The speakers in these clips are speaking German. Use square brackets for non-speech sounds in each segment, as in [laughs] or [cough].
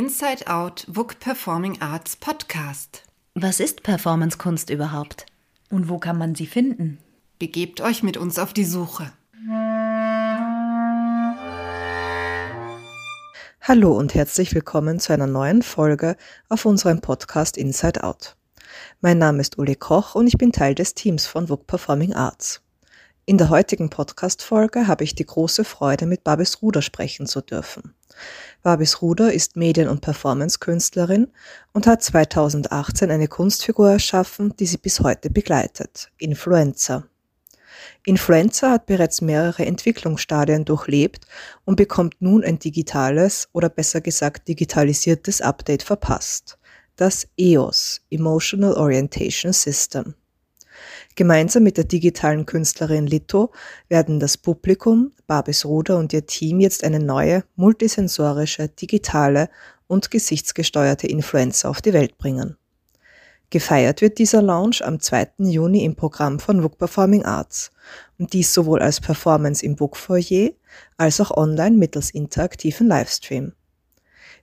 Inside Out WUK Performing Arts Podcast. Was ist Performancekunst überhaupt? Und wo kann man sie finden? Begebt euch mit uns auf die Suche. Hallo und herzlich willkommen zu einer neuen Folge auf unserem Podcast Inside Out. Mein Name ist Uli Koch und ich bin Teil des Teams von WUK Performing Arts. In der heutigen Podcast-Folge habe ich die große Freude, mit Babis Ruder sprechen zu dürfen. Babis Ruder ist Medien- und Performance-Künstlerin und hat 2018 eine Kunstfigur erschaffen, die sie bis heute begleitet. Influencer. Influencer hat bereits mehrere Entwicklungsstadien durchlebt und bekommt nun ein digitales oder besser gesagt digitalisiertes Update verpasst. Das EOS, Emotional Orientation System. Gemeinsam mit der digitalen Künstlerin Lito werden das Publikum, Babis Ruder und ihr Team jetzt eine neue, multisensorische, digitale und gesichtsgesteuerte Influencer auf die Welt bringen. Gefeiert wird dieser Launch am 2. Juni im Programm von WUK Performing Arts und dies sowohl als Performance im WUK Foyer als auch online mittels interaktiven Livestream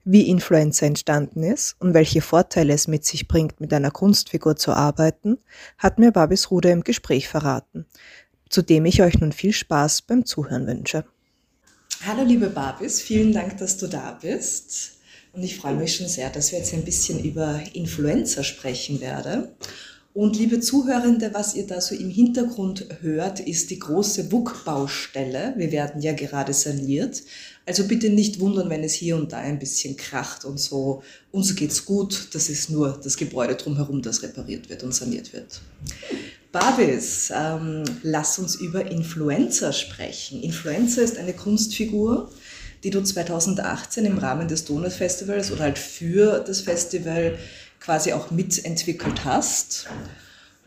wie Influencer entstanden ist und welche Vorteile es mit sich bringt, mit einer Kunstfigur zu arbeiten, hat mir Babis Ruder im Gespräch verraten, zu dem ich euch nun viel Spaß beim Zuhören wünsche. Hallo liebe Babis, vielen Dank, dass du da bist. Und ich freue mich schon sehr, dass wir jetzt ein bisschen über Influencer sprechen werden. Und liebe Zuhörende, was ihr da so im Hintergrund hört, ist die große WUK-Baustelle. Wir werden ja gerade saniert. Also bitte nicht wundern, wenn es hier und da ein bisschen kracht und so. Uns geht's gut. Das ist nur das Gebäude drumherum, das repariert wird und saniert wird. Babis, ähm, lass uns über Influencer sprechen. Influencer ist eine Kunstfigur, die du 2018 im Rahmen des Donut Festivals oder halt für das Festival quasi auch mitentwickelt hast.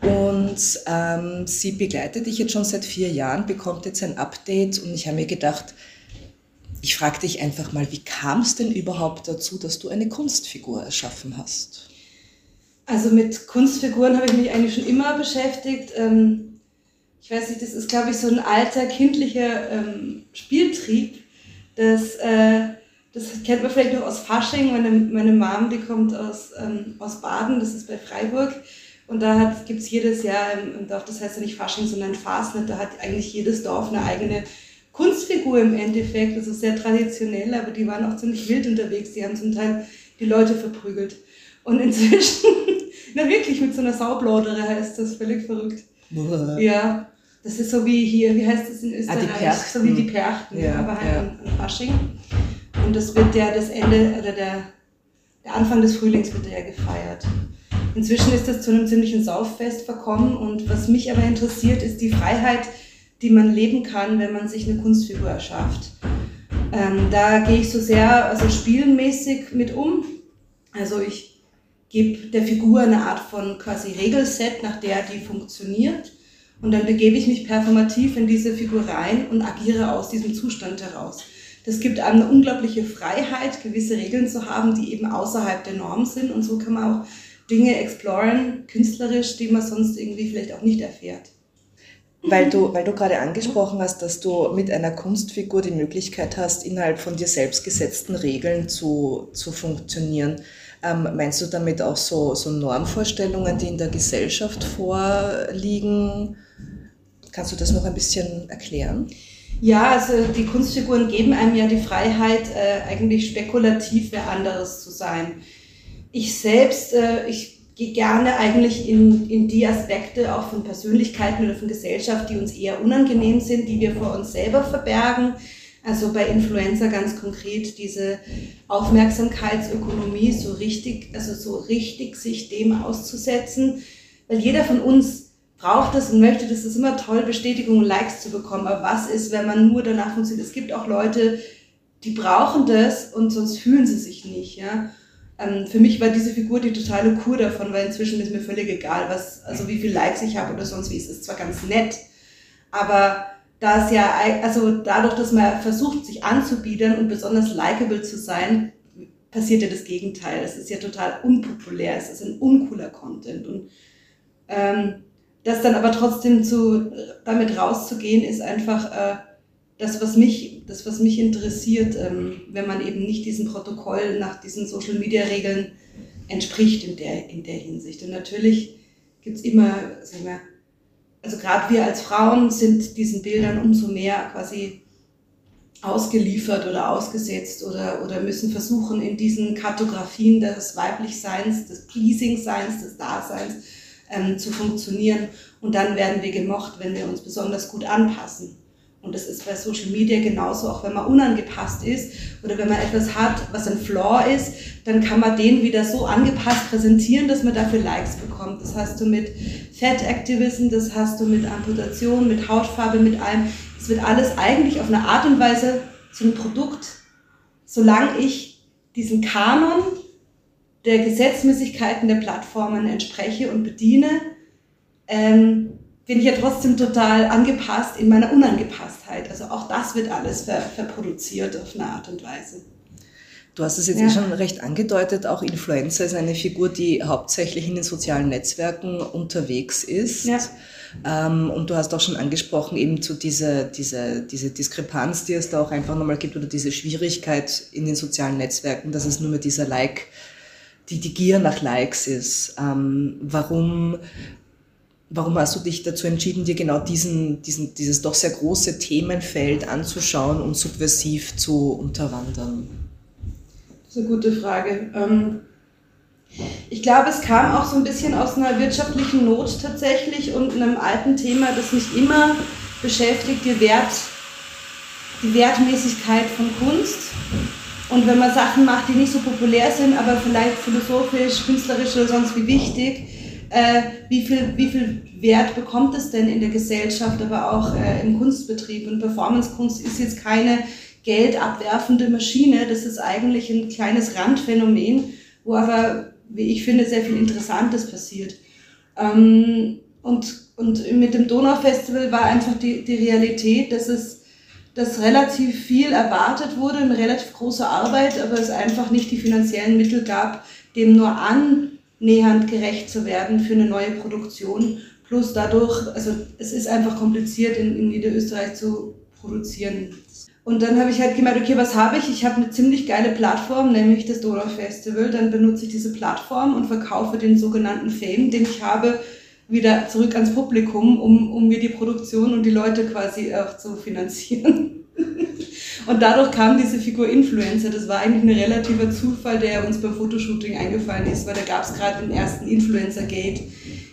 Und ähm, sie begleitet dich jetzt schon seit vier Jahren, bekommt jetzt ein Update und ich habe mir gedacht, ich frage dich einfach mal, wie kam es denn überhaupt dazu, dass du eine Kunstfigur erschaffen hast? Also mit Kunstfiguren habe ich mich eigentlich schon immer beschäftigt. Ähm, ich weiß nicht, das ist, glaube ich, so ein alter kindlicher ähm, Spieltrieb. Das, äh, das kennt man vielleicht noch aus Fasching. Meine, meine Mom, die kommt aus, ähm, aus Baden, das ist bei Freiburg. Und da gibt es jedes Jahr im, Dorf, das heißt ja nicht Fasching, sondern Fasnet, da hat eigentlich jedes Dorf eine eigene Kunstfigur im Endeffekt, das ist sehr traditionell, aber die waren auch ziemlich wild unterwegs. Die haben zum Teil die Leute verprügelt. Und inzwischen, [laughs] na wirklich, mit so einer Saublodere heißt das, völlig verrückt. Ja, das ist so wie hier, wie heißt das in Österreich? Ah, so wie die Perchten, ja, aber halt ja. an, Fasching. Und das wird ja das Ende, oder der, der Anfang des Frühlings wird ja gefeiert. Inzwischen ist das zu einem ziemlichen Sauffest verkommen und was mich aber interessiert, ist die Freiheit, die man leben kann, wenn man sich eine Kunstfigur erschafft. Ähm, da gehe ich so sehr also spielmäßig mit um. Also ich gebe der Figur eine Art von quasi Regelset, nach der die funktioniert. Und dann begebe ich mich performativ in diese Figur rein und agiere aus diesem Zustand heraus. Das gibt einem eine unglaubliche Freiheit, gewisse Regeln zu haben, die eben außerhalb der Norm sind. Und so kann man auch Dinge exploren, künstlerisch, die man sonst irgendwie vielleicht auch nicht erfährt. Weil du, weil du gerade angesprochen hast, dass du mit einer Kunstfigur die Möglichkeit hast, innerhalb von dir selbst gesetzten Regeln zu, zu funktionieren. Ähm, meinst du damit auch so, so Normvorstellungen, die in der Gesellschaft vorliegen? Kannst du das noch ein bisschen erklären? Ja, also die Kunstfiguren geben einem ja die Freiheit, äh, eigentlich spekulativ wer anderes zu sein. Ich selbst, äh, ich gehe gerne eigentlich in, in die Aspekte auch von Persönlichkeiten oder von Gesellschaft, die uns eher unangenehm sind, die wir vor uns selber verbergen. Also bei Influencer ganz konkret diese Aufmerksamkeitsökonomie so richtig, also so richtig sich dem auszusetzen, weil jeder von uns braucht es und möchte, das ist immer toll, Bestätigung und Likes zu bekommen. Aber was ist, wenn man nur danach funktioniert? Es gibt auch Leute, die brauchen das und sonst fühlen sie sich nicht, ja. Ähm, für mich war diese Figur die totale Kur davon, weil inzwischen ist mir völlig egal, was, also wie viel Likes ich habe oder sonst wie. Es ist zwar ganz nett, aber da es ja, also dadurch, dass man versucht, sich anzubiedern und besonders likable zu sein, passiert ja das Gegenteil. Es ist ja total unpopulär, es ist ein uncooler Content. Und ähm, das dann aber trotzdem zu, damit rauszugehen, ist einfach äh, das, was mich, das, was mich interessiert, ähm, wenn man eben nicht diesem Protokoll nach diesen Social-Media-Regeln entspricht in der, in der Hinsicht. Und natürlich gibt es immer, sagen wir, also gerade wir als Frauen sind diesen Bildern umso mehr quasi ausgeliefert oder ausgesetzt oder, oder müssen versuchen, in diesen Kartografien des Weiblichseins, des Pleasing-Seins, des Daseins ähm, zu funktionieren. Und dann werden wir gemocht, wenn wir uns besonders gut anpassen. Und das ist bei Social Media genauso, auch wenn man unangepasst ist oder wenn man etwas hat, was ein Flaw ist, dann kann man den wieder so angepasst präsentieren, dass man dafür Likes bekommt. Das hast du mit Fat Activism, das hast du mit Amputation, mit Hautfarbe, mit allem. Es wird alles eigentlich auf eine Art und Weise zu einem Produkt, solange ich diesen Kanon der Gesetzmäßigkeiten der Plattformen entspreche und bediene, ähm, bin ich ja trotzdem total angepasst in meiner Unangepasstheit. Also auch das wird alles ver verproduziert auf eine Art und Weise. Du hast es jetzt ja. eh schon recht angedeutet, auch Influencer ist eine Figur, die hauptsächlich in den sozialen Netzwerken unterwegs ist. Ja. Ähm, und du hast auch schon angesprochen, eben zu dieser, diese, diese Diskrepanz, die es da auch einfach nochmal gibt, oder diese Schwierigkeit in den sozialen Netzwerken, dass es nur mehr dieser Like, die, die Gier nach Likes ist. Ähm, warum, warum hast du dich dazu entschieden, dir genau diesen, diesen, dieses doch sehr große Themenfeld anzuschauen und subversiv zu unterwandern? Das ist eine gute Frage. Ähm ich glaube, es kam auch so ein bisschen aus einer wirtschaftlichen Not tatsächlich und einem alten Thema, das mich immer beschäftigt, die, Wert, die Wertmäßigkeit von Kunst. Und wenn man Sachen macht, die nicht so populär sind, aber vielleicht philosophisch, künstlerisch oder sonst wie wichtig, äh, wie, viel, wie viel Wert bekommt es denn in der Gesellschaft, aber auch äh, im Kunstbetrieb? Und Performancekunst ist jetzt keine geldabwerfende Maschine, das ist eigentlich ein kleines Randphänomen, wo aber wie ich finde, sehr viel Interessantes passiert. Ähm, und, und mit dem Donaufestival war einfach die, die Realität, dass es dass relativ viel erwartet wurde, eine relativ große Arbeit, aber es einfach nicht die finanziellen Mittel gab, dem nur annähernd gerecht zu werden für eine neue Produktion. Plus dadurch, also es ist einfach kompliziert in, in Niederösterreich zu produzieren. Und dann habe ich halt gemeint, okay, was habe ich? Ich habe eine ziemlich geile Plattform, nämlich das Donau Festival. Dann benutze ich diese Plattform und verkaufe den sogenannten Fame, den ich habe, wieder zurück ans Publikum, um, um mir die Produktion und die Leute quasi auch zu finanzieren. [laughs] Und dadurch kam diese Figur Influencer. Das war eigentlich ein relativer Zufall, der uns beim Fotoshooting eingefallen ist, weil da gab es gerade den ersten Influencer-Gate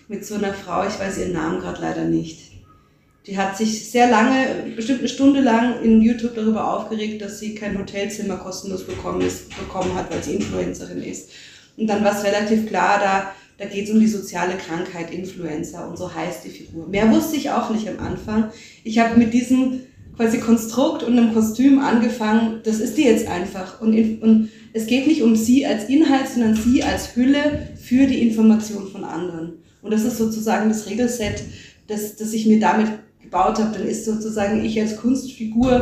mit so einer Frau, ich weiß ihren Namen gerade leider nicht. Die hat sich sehr lange, bestimmt eine Stunde lang in YouTube darüber aufgeregt, dass sie kein Hotelzimmer kostenlos bekommen, ist, bekommen hat, weil sie Influencerin ist. Und dann war es relativ klar, da, da geht es um die soziale Krankheit Influencer und so heißt die Figur. Mehr wusste ich auch nicht am Anfang. Ich habe mit diesem quasi Konstrukt und einem Kostüm angefangen, das ist die jetzt einfach. Und, in, und es geht nicht um sie als Inhalt, sondern sie als Hülle für die Information von anderen. Und das ist sozusagen das Regelset, das, das ich mir damit gebaut habe, dann ist sozusagen ich als Kunstfigur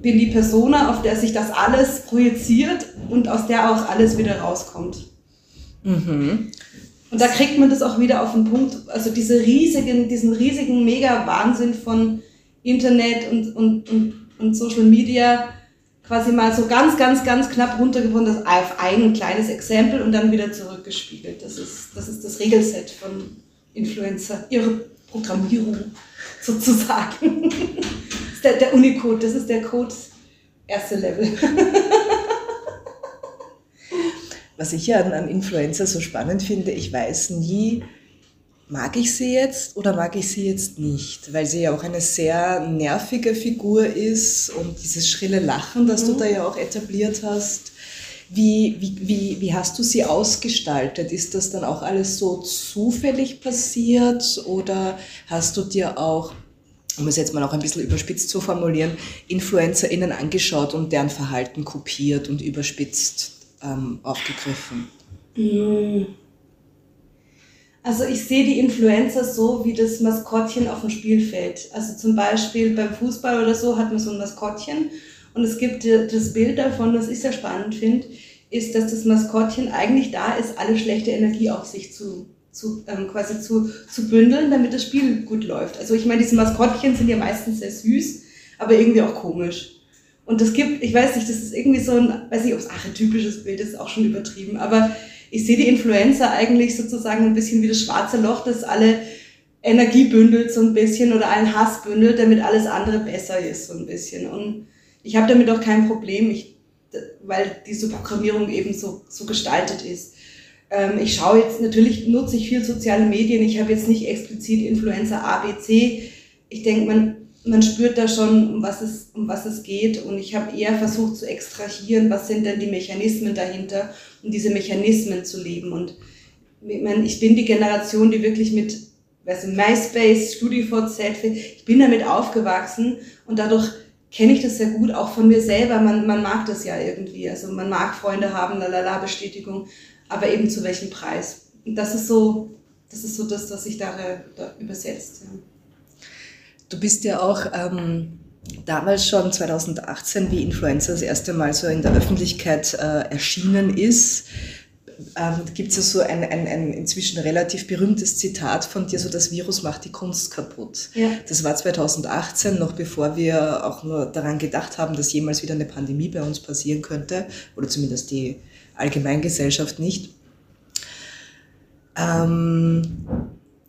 bin die Persona, auf der sich das alles projiziert und aus der auch alles wieder rauskommt. Mhm. Und da kriegt man das auch wieder auf den Punkt, also diese riesigen, diesen riesigen Mega-Wahnsinn von Internet und, und, und, und Social Media quasi mal so ganz, ganz, ganz knapp runtergebrochen, das auf ein kleines Exempel und dann wieder zurückgespiegelt. Das ist das, ist das Regelset von Influencer, ihre Programmierung [laughs] sozusagen. das der, der Unicode, das ist der Code erste Level. [laughs] Was ich ja an Influencer so spannend finde, ich weiß nie, mag ich sie jetzt oder mag ich sie jetzt nicht, weil sie ja auch eine sehr nervige Figur ist und dieses schrille Lachen, das mhm. du da ja auch etabliert hast. Wie, wie, wie, wie hast du sie ausgestaltet? Ist das dann auch alles so zufällig passiert oder hast du dir auch, um es jetzt mal auch ein bisschen überspitzt zu formulieren, InfluencerInnen angeschaut und deren Verhalten kopiert und überspitzt ähm, aufgegriffen? Mhm. Also ich sehe die Influencer so wie das Maskottchen auf dem Spielfeld. Also zum Beispiel beim Fußball oder so hat man so ein Maskottchen und es gibt das Bild davon, was ich sehr spannend finde, ist, dass das Maskottchen eigentlich da ist, alle schlechte Energie auf sich zu, zu ähm, quasi zu, zu bündeln, damit das Spiel gut läuft. Also ich meine, diese Maskottchen sind ja meistens sehr süß, aber irgendwie auch komisch. Und das gibt, ich weiß nicht, das ist irgendwie so ein, weiß nicht, ob es archetypisches Bild ist, auch schon übertrieben, aber ich sehe die Influencer eigentlich sozusagen ein bisschen wie das schwarze Loch, das alle Energie bündelt so ein bisschen oder allen Hass bündelt, damit alles andere besser ist so ein bisschen. Und ich habe damit auch kein Problem, ich, weil diese Programmierung eben so, so gestaltet ist. Ähm, ich schaue jetzt, natürlich nutze ich viel soziale Medien, ich habe jetzt nicht explizit Influencer A, B, C. Ich denke, man, man spürt da schon, um was es, um was es geht. Und ich habe eher versucht zu extrahieren, was sind denn die Mechanismen dahinter, um diese Mechanismen zu leben. Und ich, meine, ich bin die Generation, die wirklich mit weißt du, MySpace, StudiVZ, ich bin damit aufgewachsen und dadurch kenne ich das sehr gut, auch von mir selber. Man, man mag das ja irgendwie. Also man mag Freunde haben, lalala, Bestätigung, aber eben zu welchem Preis. Und das ist so, das ist so das, was sich da, da übersetzt. Ja. Du bist ja auch ähm, damals schon 2018, wie Influencer das erste Mal so in der Öffentlichkeit äh, erschienen ist, ähm, gibt es ja so ein, ein, ein inzwischen relativ berühmtes Zitat von dir, so das Virus macht die Kunst kaputt. Ja. Das war 2018, noch bevor wir auch nur daran gedacht haben, dass jemals wieder eine Pandemie bei uns passieren könnte, oder zumindest die Allgemeingesellschaft nicht. Ähm,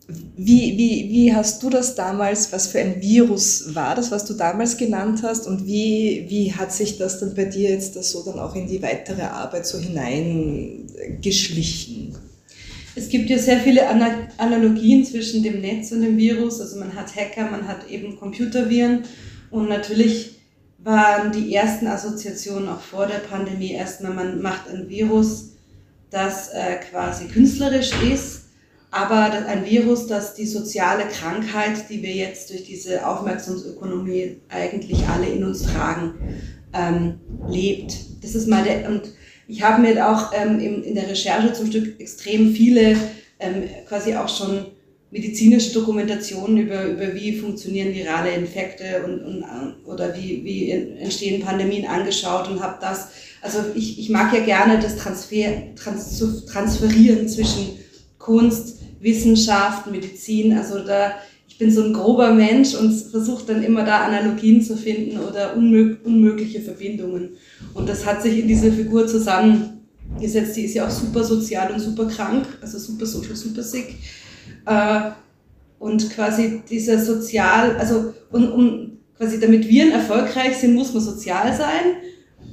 wie, wie, wie hast du das damals, was für ein Virus war das, was du damals genannt hast und wie, wie hat sich das dann bei dir jetzt das so dann auch in die weitere Arbeit so hineingeschlichen? Es gibt ja sehr viele Analogien zwischen dem Netz und dem Virus. Also man hat Hacker, man hat eben Computerviren und natürlich waren die ersten Assoziationen auch vor der Pandemie erstmal, man macht ein Virus, das äh, quasi künstlerisch ist aber ein Virus, das die soziale Krankheit, die wir jetzt durch diese Aufmerksamsökonomie eigentlich alle in uns tragen, ähm, lebt. Das ist mal der, und ich habe mir auch ähm, in, in der Recherche zum Stück extrem viele ähm, quasi auch schon medizinische Dokumentationen über, über wie funktionieren virale Infekte und, und, oder wie, wie entstehen Pandemien angeschaut und habe das, also ich, ich mag ja gerne das Transfer, trans, transferieren zwischen Kunst, Wissenschaft, Medizin, also da, ich bin so ein grober Mensch und versuche dann immer da Analogien zu finden oder unmög unmögliche Verbindungen. Und das hat sich in diese Figur zusammengesetzt. Die ist ja auch super sozial und super krank, also super social, super sick. Äh, und quasi dieser sozial, also um, um quasi damit Viren erfolgreich sind, muss man sozial sein.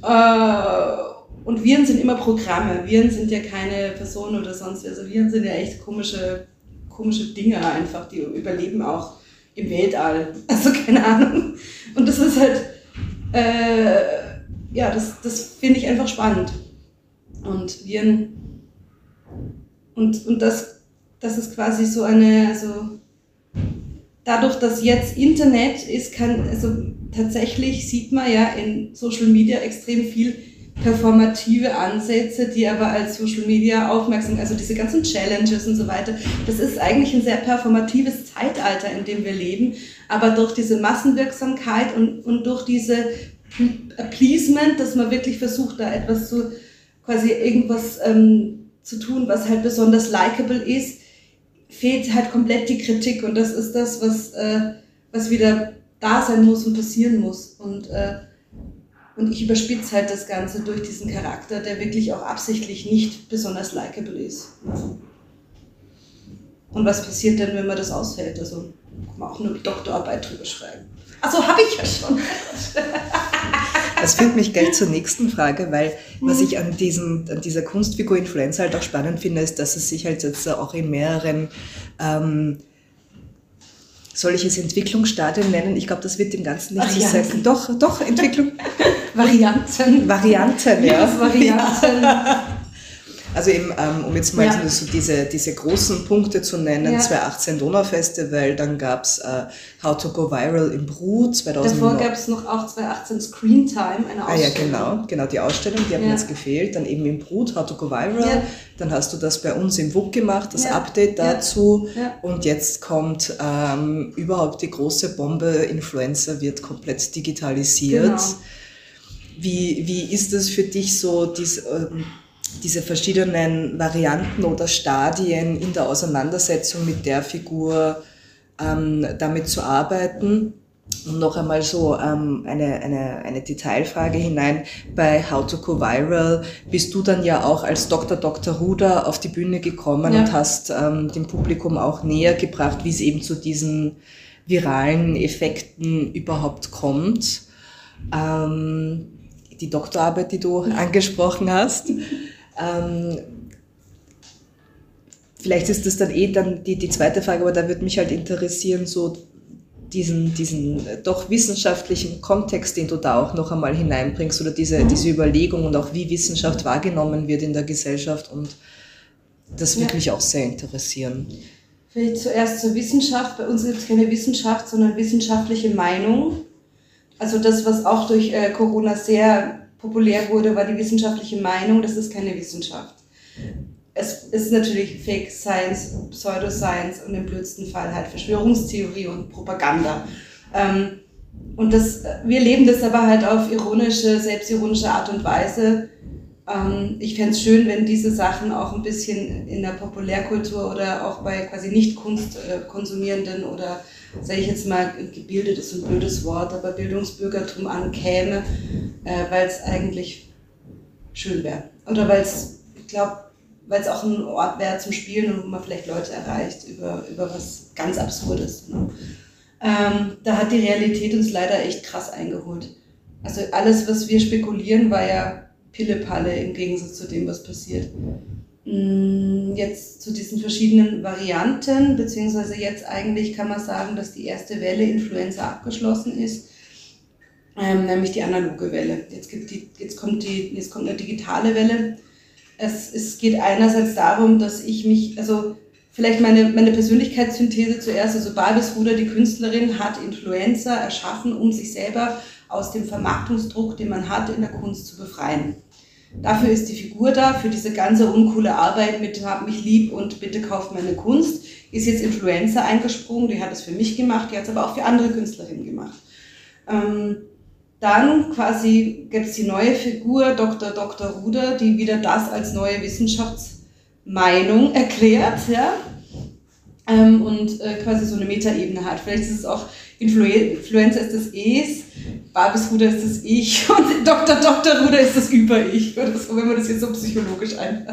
Äh, und Viren sind immer Programme. Viren sind ja keine Personen oder sonst. Also Viren sind ja echt komische, komische Dinge einfach, die überleben auch im Weltall. [laughs] Also keine Ahnung. Und das ist halt, äh, ja, das, das finde ich einfach spannend. Und Viren, und, und das, das ist quasi so eine, also dadurch, dass jetzt Internet ist, kann, also tatsächlich sieht man ja in Social Media extrem viel performative Ansätze, die aber als Social Media aufmerksam, also diese ganzen Challenges und so weiter, das ist eigentlich ein sehr performatives Zeitalter, in dem wir leben, aber durch diese Massenwirksamkeit und, und durch diese Appeasement, dass man wirklich versucht, da etwas zu, quasi irgendwas ähm, zu tun, was halt besonders likable ist, fehlt halt komplett die Kritik. Und das ist das, was, äh, was wieder da sein muss und passieren muss. Und äh, und ich überspitze halt das Ganze durch diesen Charakter, der wirklich auch absichtlich nicht besonders likable ist. Und was passiert denn, wenn man das ausfällt? Also kann man auch eine Doktorarbeit drüber schreiben. Achso, habe ich ja schon. [laughs] Das führt mich gleich zur nächsten Frage, weil was ich an, diesem, an dieser Kunstfigur Influencer halt auch spannend finde, ist, dass es sich halt jetzt auch in mehreren ähm, soll ich es Entwicklungsstadien nennen? Ich glaube, das wird dem Ganzen nicht so sagen. Doch, doch, Entwicklung. [laughs] Varianten. Varianten, ja. Varianten. Also eben, ähm, um jetzt mal ja. so diese, diese großen Punkte zu nennen, ja. 2018 Donaufestival, dann gab es äh, How to Go Viral im Brut 2009. Davor gab es noch auch 2018 Screen Time, eine Ausstellung. Ah ja, genau, genau, die Ausstellung, die ja. hat mir jetzt gefehlt. Dann eben im Brut, How to Go Viral. Ja. Dann hast du das bei uns im WUK gemacht, das Update dazu. Und jetzt kommt ähm, überhaupt die große Bombe, Influencer wird komplett digitalisiert. Genau. Wie, wie ist das für dich so, diese... Ähm, diese verschiedenen Varianten oder Stadien in der Auseinandersetzung mit der Figur ähm, damit zu arbeiten. noch einmal so ähm, eine, eine, eine Detailfrage hinein. Bei How to Go Viral bist du dann ja auch als Dr. Dr. Ruder auf die Bühne gekommen ja. und hast ähm, dem Publikum auch näher gebracht, wie es eben zu diesen viralen Effekten überhaupt kommt. Ähm, die Doktorarbeit, die du angesprochen hast. Ähm, vielleicht ist das dann eh dann die, die zweite Frage, aber da würde mich halt interessieren, so diesen, diesen doch wissenschaftlichen Kontext, den du da auch noch einmal hineinbringst oder diese, diese Überlegung und auch wie Wissenschaft wahrgenommen wird in der Gesellschaft und das würde ja. mich auch sehr interessieren. Vielleicht zuerst zur Wissenschaft. Bei uns gibt es keine Wissenschaft, sondern wissenschaftliche Meinung. Also das, was auch durch äh, Corona sehr populär wurde, war die wissenschaftliche Meinung. Das ist keine Wissenschaft es ist natürlich Fake Science, Pseudoscience und im blödsten Fall halt Verschwörungstheorie und Propaganda. Ähm, und das, wir leben das aber halt auf ironische, selbstironische Art und Weise. Ähm, ich fände es schön, wenn diese Sachen auch ein bisschen in der Populärkultur oder auch bei quasi nicht Kunstkonsumierenden äh, oder sage ich jetzt mal, gebildet ist ein blödes Wort, aber Bildungsbürgertum ankäme, äh, weil es eigentlich schön wäre. Oder weil es, ich glaube, weil es auch ein Ort wäre zum Spielen und wo man vielleicht Leute erreicht über, über was ganz Absurdes. Ne? Ähm, da hat die Realität uns leider echt krass eingeholt. Also alles, was wir spekulieren, war ja Pille-Palle im Gegensatz zu dem, was passiert. Mm, jetzt zu diesen verschiedenen Varianten, beziehungsweise jetzt eigentlich kann man sagen, dass die erste Welle Influenza abgeschlossen ist, ähm, nämlich die analoge Welle. Jetzt, gibt die, jetzt, kommt die, jetzt kommt eine digitale Welle es, es geht einerseits darum, dass ich mich, also vielleicht meine, meine Persönlichkeitssynthese zuerst, also Barbis Ruder, die Künstlerin, hat Influencer erschaffen, um sich selber aus dem Vermarktungsdruck, den man hat, in der Kunst zu befreien. Dafür ist die Figur da, für diese ganze uncoole Arbeit mit hab mich lieb und bitte kauft meine Kunst, ist jetzt Influencer eingesprungen, die hat es für mich gemacht, die hat es aber auch für andere Künstlerinnen gemacht. Ähm, dann quasi gibt es die neue Figur Dr. Dr. Ruder, die wieder das als neue Wissenschaftsmeinung erklärt, ja. Ähm, und äh, quasi so eine Metaebene hat. Vielleicht ist es auch Influencer ist das Es, Barbis Ruder ist das Ich [laughs] und Dr. Dr. Ruder ist das Über-Ich oder so, wenn man das jetzt so psychologisch ein.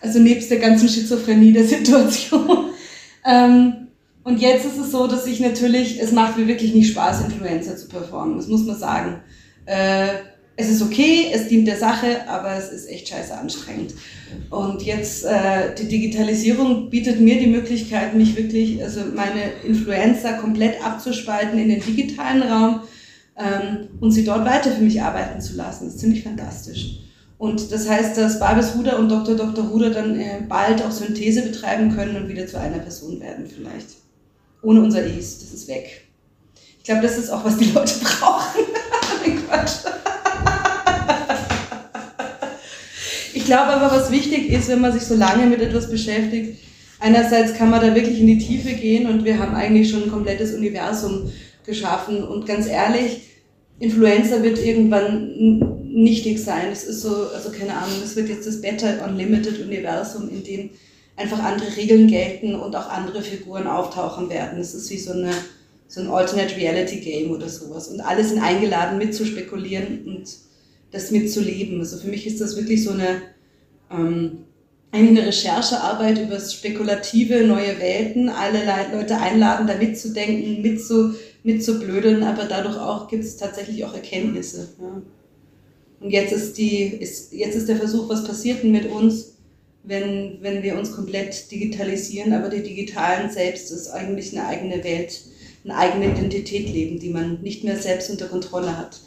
Also nebst der ganzen Schizophrenie der Situation. [laughs] Ähm, und jetzt ist es so, dass ich natürlich, es macht mir wirklich nicht Spaß, Influencer zu performen. Das muss man sagen. Äh, es ist okay, es dient der Sache, aber es ist echt scheiße anstrengend. Und jetzt, äh, die Digitalisierung bietet mir die Möglichkeit, mich wirklich, also meine Influencer komplett abzuspalten in den digitalen Raum ähm, und sie dort weiter für mich arbeiten zu lassen. Das ist ziemlich fantastisch. Und das heißt, dass Barbes Ruder und Dr. Dr. Ruder dann äh, bald auch Synthese betreiben können und wieder zu einer Person werden vielleicht ohne unser Is. Das ist weg. Ich glaube, das ist auch, was die Leute [laughs] brauchen. Glaube aber, was wichtig ist, wenn man sich so lange mit etwas beschäftigt, einerseits kann man da wirklich in die Tiefe gehen und wir haben eigentlich schon ein komplettes Universum geschaffen. Und ganz ehrlich, Influencer wird irgendwann nichtig sein. Es ist so, also keine Ahnung, es wird jetzt das Better Unlimited Universum, in dem einfach andere Regeln gelten und auch andere Figuren auftauchen werden. Es ist wie so, eine, so ein Alternate Reality Game oder sowas. Und alle sind eingeladen, mitzuspekulieren und das mitzuleben. Also für mich ist das wirklich so eine, ähm, eine Recherchearbeit über spekulative neue Welten, alle Leute einladen, da mitzudenken, mitzu, mitzublödeln, aber dadurch auch gibt es tatsächlich auch Erkenntnisse. Ja. Und jetzt ist, die, ist, jetzt ist der Versuch, was passiert denn mit uns? wenn, wenn wir uns komplett digitalisieren, aber die Digitalen selbst ist eigentlich eine eigene Welt, eine eigene Identität leben, die man nicht mehr selbst unter Kontrolle hat.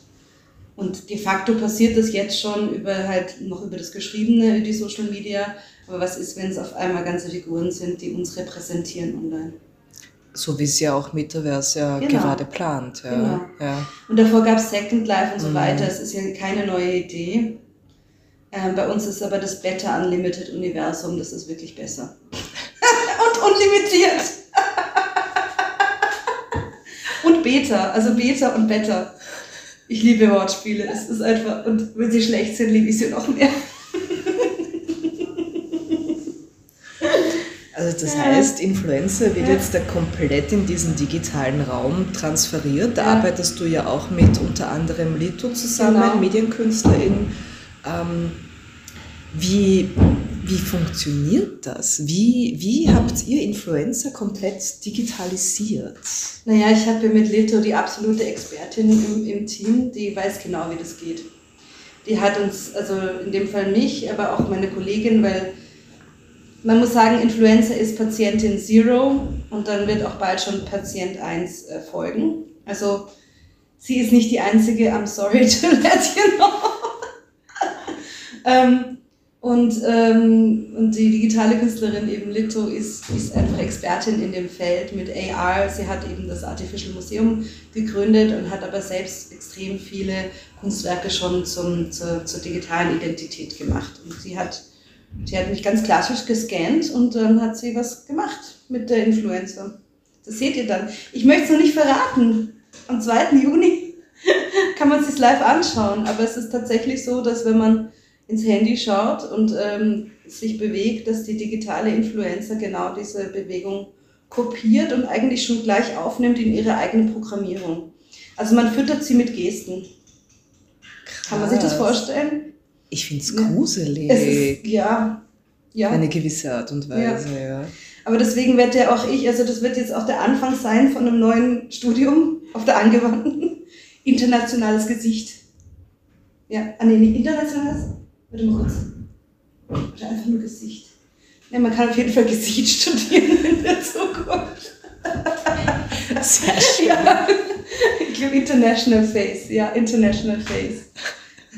Und de facto passiert das jetzt schon über halt noch über das Geschriebene, über die Social Media. Aber was ist, wenn es auf einmal ganze Figuren sind, die uns repräsentieren online? So wie es ja auch Metaverse ja genau. gerade plant. Ja. Genau. Ja. Und davor gab es Second Life und so mhm. weiter. Es ist ja keine neue Idee. Ähm, bei uns ist aber das Better Unlimited Universum, das ist wirklich besser. [laughs] und unlimitiert. [laughs] und Beta, also Beta und Better. Ich liebe Wortspiele. Es ist einfach, und wenn sie schlecht sind, liebe ich sie noch mehr. Also das ja. heißt, Influencer wird ja. jetzt da komplett in diesen digitalen Raum transferiert. Da ja. arbeitest du ja auch mit unter anderem Lito zusammen, genau. Medienkünstlerin. Ähm, wie, wie funktioniert das? Wie, wie habt ihr Influencer komplett digitalisiert? Naja, ich habe mit Lito die absolute Expertin im, im Team, die weiß genau, wie das geht. Die hat uns, also in dem Fall mich, aber auch meine Kollegin, weil man muss sagen, Influencer ist Patientin Zero und dann wird auch bald schon Patient 1 äh, folgen. Also sie ist nicht die einzige, I'm sorry [laughs] to let you know. [laughs] ähm, und, ähm, und die digitale Künstlerin eben Lito ist, ist einfach Expertin in dem Feld mit AR. Sie hat eben das Artificial Museum gegründet und hat aber selbst extrem viele Kunstwerke schon zum, zur, zur digitalen Identität gemacht. Und sie hat Sie hat mich ganz klassisch gescannt und dann hat sie was gemacht mit der Influencer. Das seht ihr dann. Ich möchte es noch nicht verraten. Am 2. Juni [laughs] kann man es sich live anschauen. Aber es ist tatsächlich so, dass wenn man ins Handy schaut und ähm, sich bewegt, dass die digitale Influencer genau diese Bewegung kopiert und eigentlich schon gleich aufnimmt in ihre eigene Programmierung. Also man füttert sie mit Gesten. Krass. Kann man sich das vorstellen? Ich finde es gruselig. Ja, ja. Eine gewisse Art und Weise, ja. ja. Aber deswegen werde ja auch ich, also das wird jetzt auch der Anfang sein von einem neuen Studium auf der angewandten. Internationales Gesicht. Ja, ah nee, nicht internationales. Warte mal kurz. Oder einfach nur Gesicht. Ja, man kann auf jeden Fall Gesicht [laughs] studieren in der Zukunft. Sehr schön. Ja. Ich glaube International Face. Ja, International Face.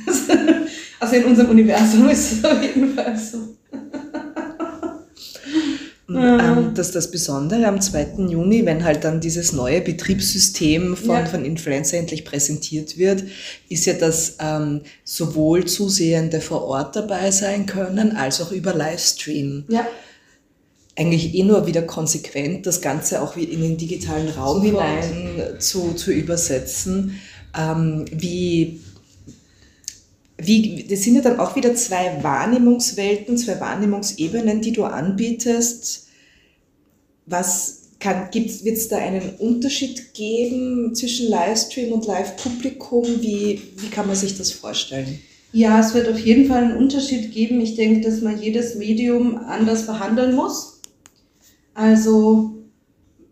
[laughs] Also in unserem Universum ist es auf jeden Fall so. Ähm, dass das Besondere am 2. Juni, wenn halt dann dieses neue Betriebssystem von, ja. von Influencer endlich präsentiert wird, ist ja, dass ähm, sowohl Zusehende vor Ort dabei sein können, als auch über Livestream. Ja. Eigentlich eh nur wieder konsequent, das Ganze auch in den digitalen Raum Sofort. hinein zu, zu übersetzen. Ähm, wie wie, das sind ja dann auch wieder zwei Wahrnehmungswelten, zwei Wahrnehmungsebenen, die du anbietest. Was wird es da einen Unterschied geben zwischen Livestream und Live-Publikum? Wie, wie kann man sich das vorstellen? Ja, es wird auf jeden Fall einen Unterschied geben. Ich denke, dass man jedes Medium anders behandeln muss. Also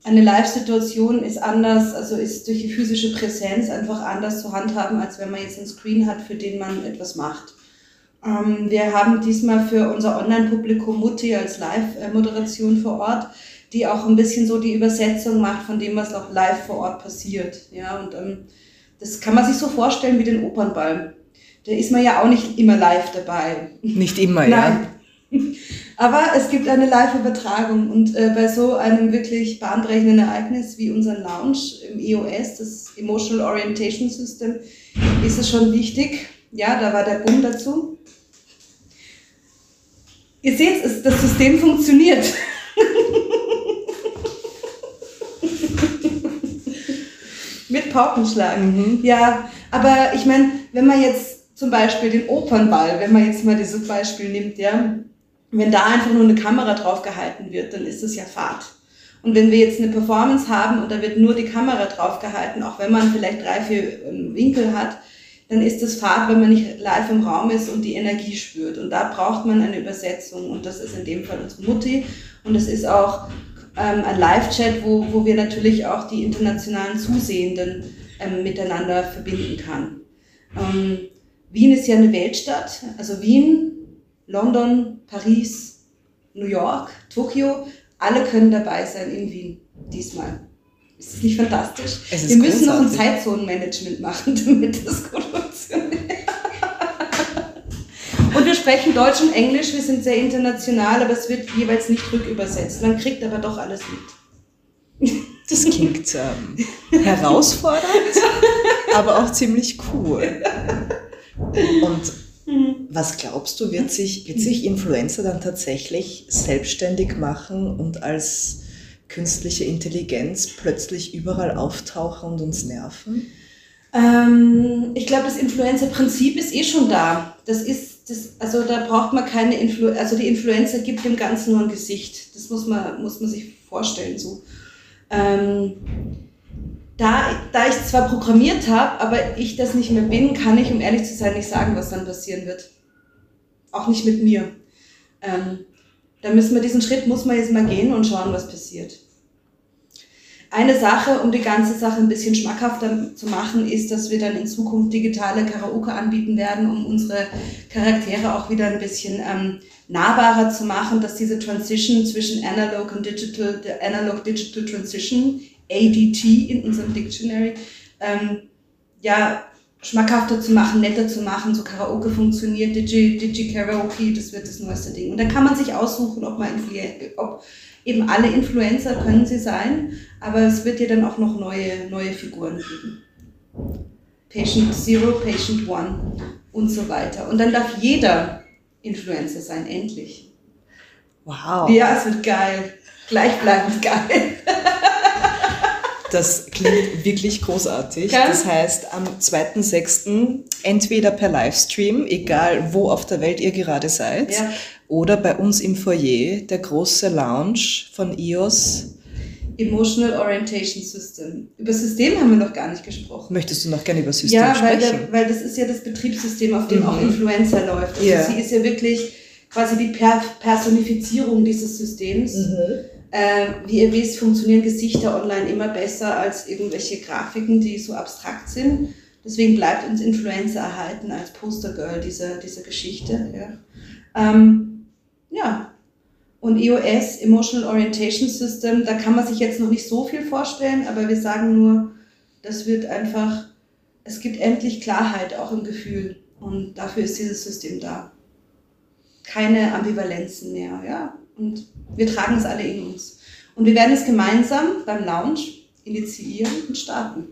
eine Live-Situation ist anders, also ist durch die physische Präsenz einfach anders zu handhaben, als wenn man jetzt einen Screen hat, für den man etwas macht. Ähm, wir haben diesmal für unser Online-Publikum Mutti als Live-Moderation vor Ort, die auch ein bisschen so die Übersetzung macht von dem, was auch live vor Ort passiert. Ja, und ähm, das kann man sich so vorstellen wie den Opernball. Da ist man ja auch nicht immer live dabei. Nicht immer, ja. Aber es gibt eine Live-Übertragung und äh, bei so einem wirklich bahnbrechenden Ereignis wie unser Lounge im EOS, das Emotional Orientation System, ist es schon wichtig. Ja, da war der Bumm dazu. Ihr seht, es, das System funktioniert. [laughs] Mit Paukenschlagen. Mhm. Ja, aber ich meine, wenn man jetzt zum Beispiel den Opernball, wenn man jetzt mal dieses Beispiel nimmt, ja, wenn da einfach nur eine Kamera drauf gehalten wird, dann ist es ja Fahrt. Und wenn wir jetzt eine Performance haben und da wird nur die Kamera drauf gehalten, auch wenn man vielleicht drei, vier ähm, Winkel hat, dann ist das Fahrt, wenn man nicht live im Raum ist und die Energie spürt. Und da braucht man eine Übersetzung und das ist in dem Fall unsere Mutti und es ist auch ähm, ein Live-Chat, wo, wo wir natürlich auch die internationalen Zusehenden ähm, miteinander verbinden kann. Ähm, Wien ist ja eine Weltstadt, also Wien London, Paris, New York, Tokio, alle können dabei sein in Wien diesmal. Ist das nicht fantastisch? Wir müssen noch ein Zeitzonenmanagement machen, [laughs] damit das gut funktioniert. Und wir sprechen Deutsch und Englisch, wir sind sehr international, aber es wird jeweils nicht rückübersetzt. Man kriegt aber doch alles mit. Das klingt ähm, herausfordernd, aber auch ziemlich cool. [laughs] Und. Was glaubst du, wird sich, wird sich Influencer dann tatsächlich selbstständig machen und als künstliche Intelligenz plötzlich überall auftauchen und uns nerven? Ähm, ich glaube, das Influencer-Prinzip ist eh schon da. Das ist das, also da braucht man keine Influ also die Influencer gibt dem Ganzen nur ein Gesicht. Das muss man, muss man sich vorstellen so. Ähm, da, da ich zwar programmiert habe, aber ich das nicht mehr bin, kann ich, um ehrlich zu sein, nicht sagen, was dann passieren wird. Auch nicht mit mir. Ähm, da müssen wir diesen Schritt, muss man jetzt mal gehen und schauen, was passiert. Eine Sache, um die ganze Sache ein bisschen schmackhafter zu machen, ist, dass wir dann in Zukunft digitale Karaoke anbieten werden, um unsere Charaktere auch wieder ein bisschen ähm, nahbarer zu machen, dass diese Transition zwischen Analog und Digital, der Analog-Digital Transition, ADT in unserem Dictionary, ähm, ja, schmackhafter zu machen, netter zu machen, so Karaoke funktioniert, Digi, Digi Karaoke, das wird das neueste Ding. Und da kann man sich aussuchen, ob man, ob eben alle Influencer können sie sein, aber es wird dir dann auch noch neue, neue Figuren geben. Patient Zero, Patient One und so weiter. Und dann darf jeder Influencer sein, endlich. Wow. Ja, es wird geil. Gleichbleibend geil. [laughs] Das klingt wirklich großartig. Ja. Das heißt, am 2.6. entweder per Livestream, egal wo auf der Welt ihr gerade seid, ja. oder bei uns im Foyer, der große Lounge von IOS. Emotional Orientation System. Über System haben wir noch gar nicht gesprochen. Möchtest du noch gerne über System ja, sprechen? Ja, weil, weil, das ist ja das Betriebssystem, auf dem mhm. auch Influencer läuft. Also yeah. sie ist ja wirklich quasi die per Personifizierung dieses Systems. Mhm äh, wie ihr wisst, funktionieren Gesichter online immer besser als irgendwelche Grafiken, die so abstrakt sind. Deswegen bleibt uns Influencer erhalten als Postergirl dieser, dieser Geschichte. Ja. Ähm, ja. Und EOS, Emotional Orientation System, da kann man sich jetzt noch nicht so viel vorstellen, aber wir sagen nur, das wird einfach, es gibt endlich Klarheit auch im Gefühl. Und dafür ist dieses System da. Keine Ambivalenzen mehr, ja. Und wir tragen es alle in uns. Und wir werden es gemeinsam beim Lounge initiieren und starten.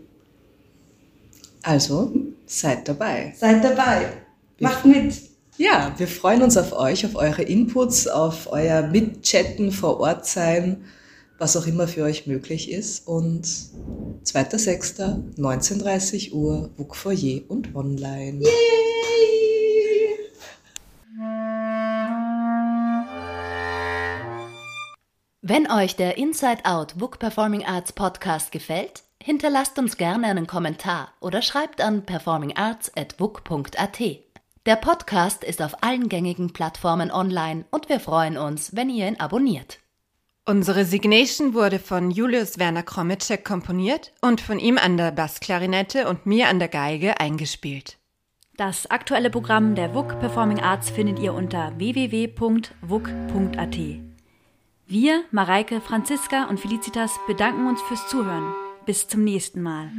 Also, seid dabei. Seid dabei. Macht mit. Ja, wir freuen uns auf euch, auf eure Inputs, auf euer Mitchatten, vor Ort sein, was auch immer für euch möglich ist. Und 2.6., 19.30 Uhr, WUK Foyer und online. Yay! Wenn euch der Inside Out Book Performing Arts Podcast gefällt, hinterlasst uns gerne einen Kommentar oder schreibt an performingarts.book.at. Der Podcast ist auf allen gängigen Plattformen online und wir freuen uns, wenn ihr ihn abonniert. Unsere Signation wurde von Julius Werner Kromitschek komponiert und von ihm an der Bassklarinette und mir an der Geige eingespielt. Das aktuelle Programm der WUK Performing Arts findet ihr unter www.wuk.at. Wir, Mareike, Franziska und Felicitas bedanken uns fürs Zuhören. Bis zum nächsten Mal.